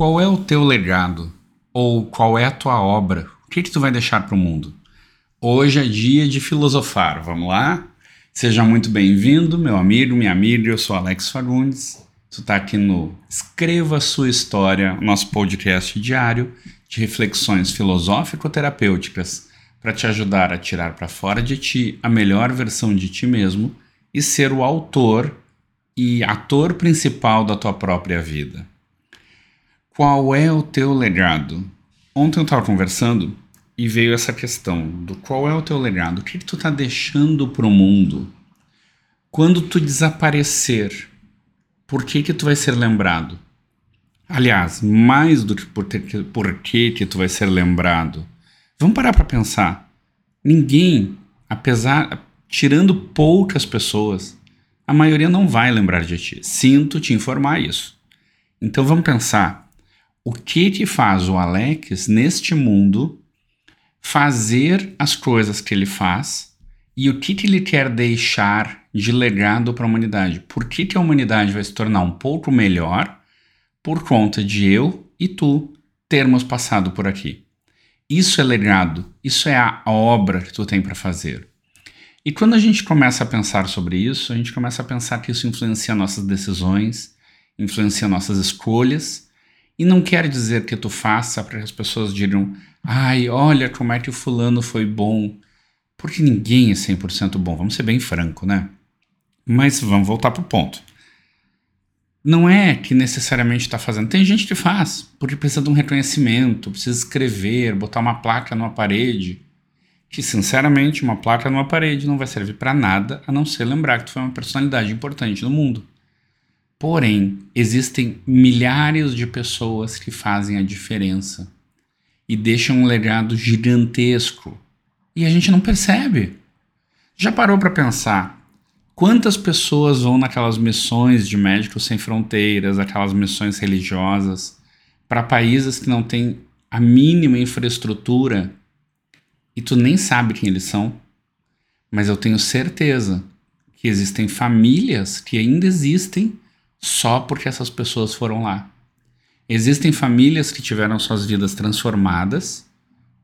Qual é o teu legado? Ou qual é a tua obra? O que, que tu vai deixar para o mundo? Hoje é dia de filosofar, vamos lá? Seja muito bem-vindo, meu amigo, minha amiga, eu sou Alex Fagundes. Tu está aqui no Escreva Sua História, nosso podcast diário de reflexões filosófico-terapêuticas para te ajudar a tirar para fora de ti a melhor versão de ti mesmo e ser o autor e ator principal da tua própria vida. Qual é o teu legado? Ontem eu estava conversando e veio essa questão do qual é o teu legado, o que, que tu está deixando para o mundo? Quando tu desaparecer, por que que tu vai ser lembrado? Aliás, mais do que por, ter, por que que tu vai ser lembrado. Vamos parar para pensar. Ninguém, apesar, tirando poucas pessoas, a maioria não vai lembrar de ti. Sinto te informar isso. Então vamos pensar o que que faz o Alex neste mundo fazer as coisas que ele faz e o que que ele quer deixar de legado para a humanidade. Por que, que a humanidade vai se tornar um pouco melhor por conta de eu e tu termos passado por aqui? Isso é legado, isso é a obra que tu tem para fazer. E quando a gente começa a pensar sobre isso, a gente começa a pensar que isso influencia nossas decisões, influencia nossas escolhas e não quer dizer que tu faça para que as pessoas digam, ai, olha como é que o fulano foi bom. Porque ninguém é 100% bom, vamos ser bem franco, né? Mas vamos voltar pro ponto. Não é que necessariamente está fazendo. Tem gente que faz, porque precisa de um reconhecimento, precisa escrever, botar uma placa numa parede. Que, sinceramente, uma placa numa parede não vai servir para nada a não ser lembrar que tu foi uma personalidade importante no mundo. Porém, existem milhares de pessoas que fazem a diferença e deixam um legado gigantesco e a gente não percebe. Já parou para pensar quantas pessoas vão naquelas missões de Médicos Sem Fronteiras, aquelas missões religiosas, para países que não têm a mínima infraestrutura e tu nem sabe quem eles são? Mas eu tenho certeza que existem famílias que ainda existem só porque essas pessoas foram lá. Existem famílias que tiveram suas vidas transformadas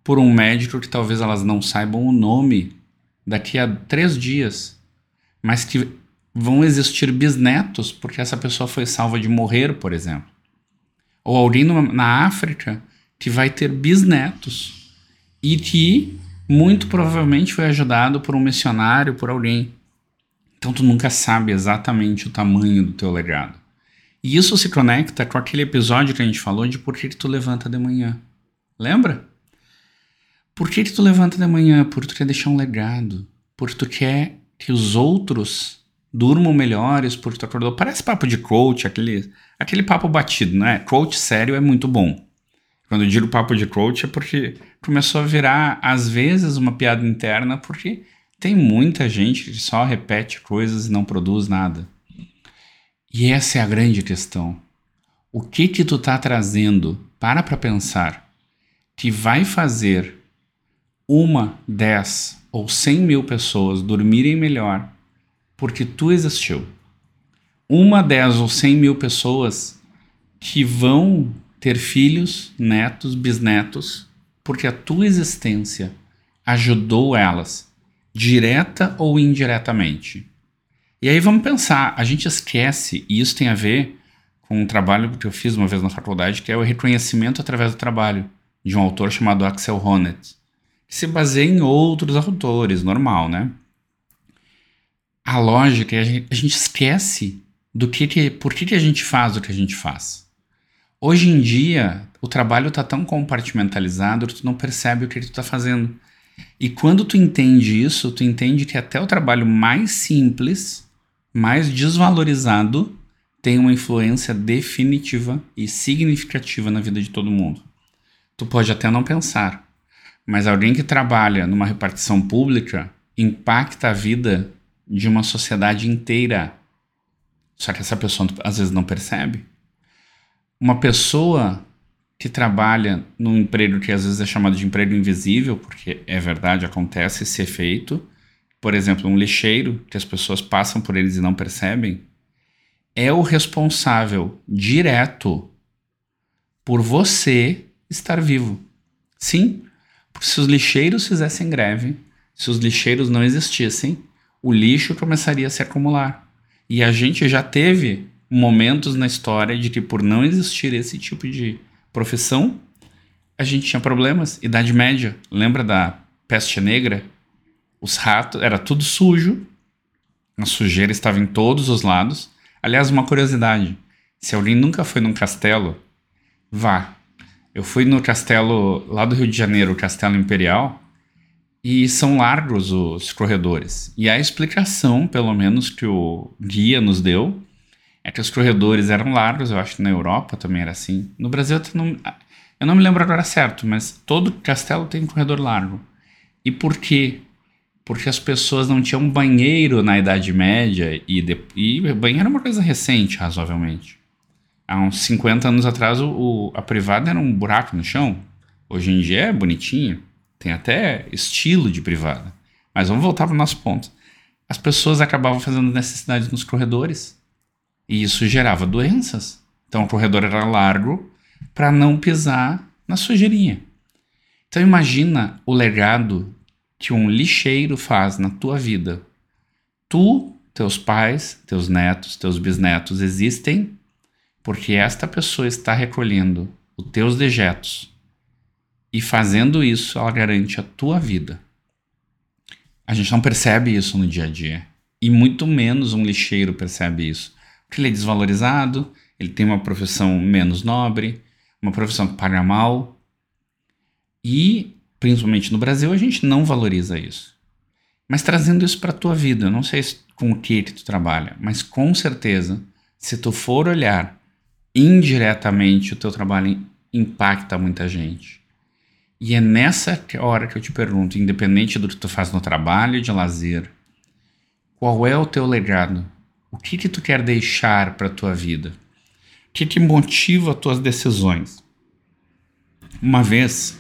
por um médico que talvez elas não saibam o nome daqui a três dias, mas que vão existir bisnetos porque essa pessoa foi salva de morrer, por exemplo. Ou alguém na África que vai ter bisnetos e que muito provavelmente foi ajudado por um missionário, por alguém. Então tu nunca sabe exatamente o tamanho do teu legado. E isso se conecta com aquele episódio que a gente falou de por que, que tu levanta de manhã. Lembra? Por que, que tu levanta de manhã? Porque tu quer deixar um legado. Porque tu quer que os outros durmam melhores, porque tu acordou. Parece papo de coach, aquele, aquele papo batido, né? Coach sério é muito bom. Quando eu digo papo de coach é porque começou a virar, às vezes, uma piada interna, porque tem muita gente que só repete coisas e não produz nada. E essa é a grande questão. O que que tu tá trazendo? Para para pensar. Que vai fazer uma, dez ou cem mil pessoas dormirem melhor porque tu existiu. Uma, dez ou cem mil pessoas que vão ter filhos, netos, bisnetos, porque a tua existência ajudou elas direta ou indiretamente. E aí vamos pensar, a gente esquece, e isso tem a ver com um trabalho que eu fiz uma vez na faculdade, que é o reconhecimento através do trabalho, de um autor chamado Axel Honneth, que se baseia em outros autores, normal, né? A lógica é a gente, a gente esquece do que, que por que, que a gente faz o que a gente faz. Hoje em dia, o trabalho está tão compartimentalizado que tu não percebe o que, que tu está fazendo. E quando tu entende isso, tu entende que até o trabalho mais simples, mais desvalorizado, tem uma influência definitiva e significativa na vida de todo mundo. Tu pode até não pensar, mas alguém que trabalha numa repartição pública impacta a vida de uma sociedade inteira. Só que essa pessoa às vezes não percebe. Uma pessoa que trabalha num emprego que às vezes é chamado de emprego invisível, porque é verdade, acontece esse efeito. Por exemplo, um lixeiro, que as pessoas passam por eles e não percebem, é o responsável direto por você estar vivo. Sim, porque se os lixeiros fizessem greve, se os lixeiros não existissem, o lixo começaria a se acumular. E a gente já teve momentos na história de que, por não existir esse tipo de profissão, a gente tinha problemas. Idade Média, lembra da peste negra? Os ratos, era tudo sujo, a sujeira estava em todos os lados. Aliás, uma curiosidade: se alguém nunca foi num castelo, vá. Eu fui no castelo lá do Rio de Janeiro, o Castelo Imperial, e são largos os corredores. E a explicação, pelo menos, que o guia nos deu, é que os corredores eram largos, eu acho que na Europa também era assim. No Brasil eu não, eu não me lembro agora certo, mas todo castelo tem um corredor largo. E por quê? porque as pessoas não tinham banheiro na Idade Média e, de, e banheiro é uma coisa recente, razoavelmente. Há uns 50 anos atrás o, o, a privada era um buraco no chão. Hoje em dia é bonitinho, tem até estilo de privada. Mas vamos voltar para o nosso ponto. As pessoas acabavam fazendo necessidades nos corredores e isso gerava doenças. Então o corredor era largo para não pisar na sujeirinha. Então imagina o legado que um lixeiro faz na tua vida. Tu, teus pais, teus netos, teus bisnetos existem porque esta pessoa está recolhendo os teus dejetos. E fazendo isso, ela garante a tua vida. A gente não percebe isso no dia a dia. E muito menos um lixeiro percebe isso. Porque ele é desvalorizado, ele tem uma profissão menos nobre, uma profissão que paga mal. E principalmente no Brasil, a gente não valoriza isso. Mas trazendo isso para a tua vida, eu não sei com o que, que tu trabalha, mas com certeza, se tu for olhar indiretamente, o teu trabalho impacta muita gente. E é nessa hora que eu te pergunto, independente do que tu faz no trabalho de lazer, qual é o teu legado? O que que tu quer deixar para tua vida? O que que motiva as tuas decisões? Uma vez,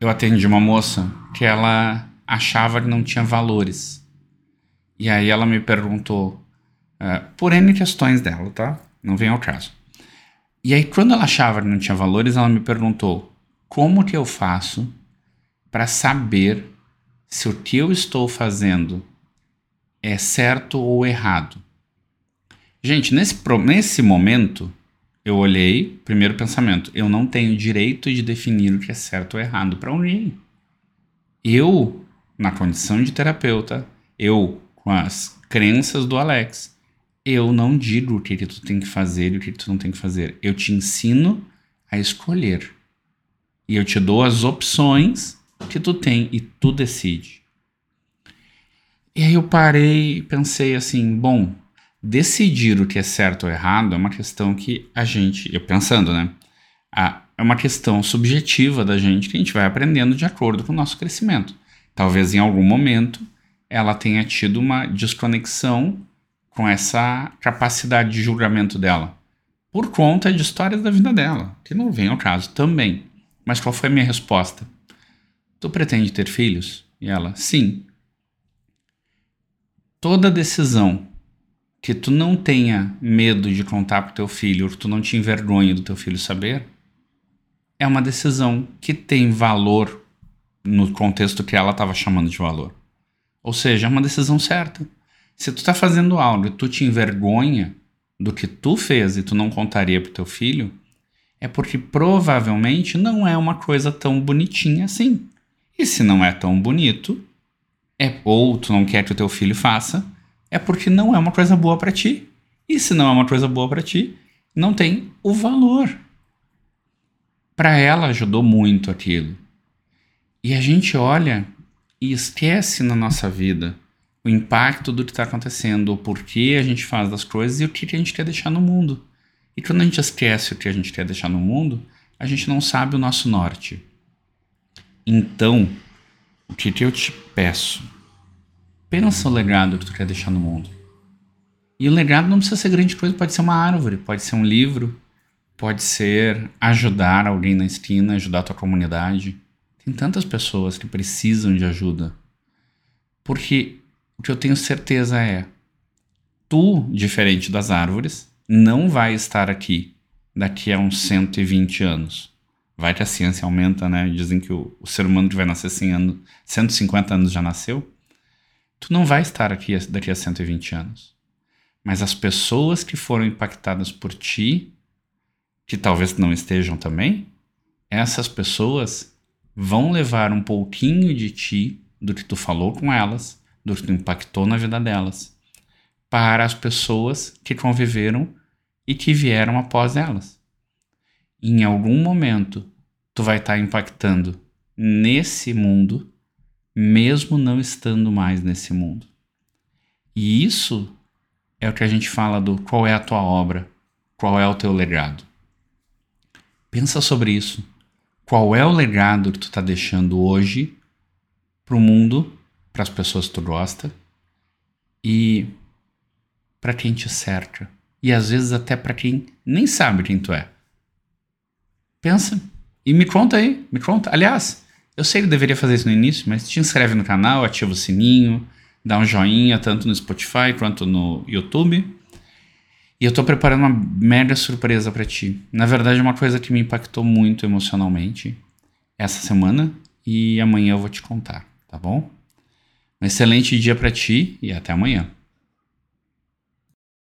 eu atendi uma moça que ela achava que não tinha valores. E aí ela me perguntou, uh, por N questões dela, tá? Não vem ao caso. E aí, quando ela achava que não tinha valores, ela me perguntou: como que eu faço para saber se o que eu estou fazendo é certo ou errado? Gente, nesse, nesse momento, eu olhei, primeiro pensamento, eu não tenho direito de definir o que é certo ou errado para ninguém. Eu, na condição de terapeuta, eu, com as crenças do Alex, eu não digo o que, que tu tem que fazer e o que, que tu não tem que fazer. Eu te ensino a escolher. E eu te dou as opções que tu tem e tu decide. E aí eu parei e pensei assim, bom, decidir o que é certo ou errado é uma questão que a gente, eu pensando, né? é uma questão subjetiva da gente que a gente vai aprendendo de acordo com o nosso crescimento. Talvez em algum momento ela tenha tido uma desconexão com essa capacidade de julgamento dela, por conta de histórias da vida dela, que não vem ao caso também. Mas qual foi a minha resposta? Tu pretende ter filhos? E ela, sim. Toda decisão que tu não tenha medo de contar pro teu filho, ou que tu não te envergonhe do teu filho saber, é uma decisão que tem valor no contexto que ela estava chamando de valor. Ou seja, é uma decisão certa. Se tu está fazendo algo e tu te envergonha do que tu fez e tu não contaria pro teu filho, é porque provavelmente não é uma coisa tão bonitinha assim. E se não é tão bonito, é ou tu não quer que o teu filho faça, é porque não é uma coisa boa para ti. E se não é uma coisa boa para ti, não tem o valor. Para ela ajudou muito aquilo. E a gente olha e esquece na nossa vida o impacto do que está acontecendo, o porquê a gente faz das coisas e o que a gente quer deixar no mundo. E quando a gente esquece o que a gente quer deixar no mundo, a gente não sabe o nosso norte. Então, o que eu te peço Pensa o legado que tu quer deixar no mundo. E o legado não precisa ser grande coisa, pode ser uma árvore, pode ser um livro, pode ser ajudar alguém na esquina, ajudar a tua comunidade. Tem tantas pessoas que precisam de ajuda. Porque o que eu tenho certeza é, tu, diferente das árvores, não vai estar aqui daqui a uns 120 anos? Vai que a ciência aumenta, né? Dizem que o, o ser humano que vai nascer 100 anos, 150 anos já nasceu. Tu não vai estar aqui daqui a 120 anos. Mas as pessoas que foram impactadas por ti, que talvez não estejam também, essas pessoas vão levar um pouquinho de ti, do que tu falou com elas, do que tu impactou na vida delas, para as pessoas que conviveram e que vieram após elas. Em algum momento, tu vai estar impactando nesse mundo, mesmo não estando mais nesse mundo. E isso é o que a gente fala do qual é a tua obra, qual é o teu legado. Pensa sobre isso. Qual é o legado que tu está deixando hoje para o mundo, para as pessoas que tu gosta e para quem te cerca. E às vezes até para quem nem sabe quem tu é. Pensa e me conta aí, me conta. Aliás, eu sei que eu deveria fazer isso no início, mas te inscreve no canal, ativa o sininho, dá um joinha tanto no Spotify quanto no YouTube. E eu tô preparando uma mega surpresa para ti. Na verdade, é uma coisa que me impactou muito emocionalmente essa semana e amanhã eu vou te contar, tá bom? Um excelente dia para ti e até amanhã.